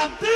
Para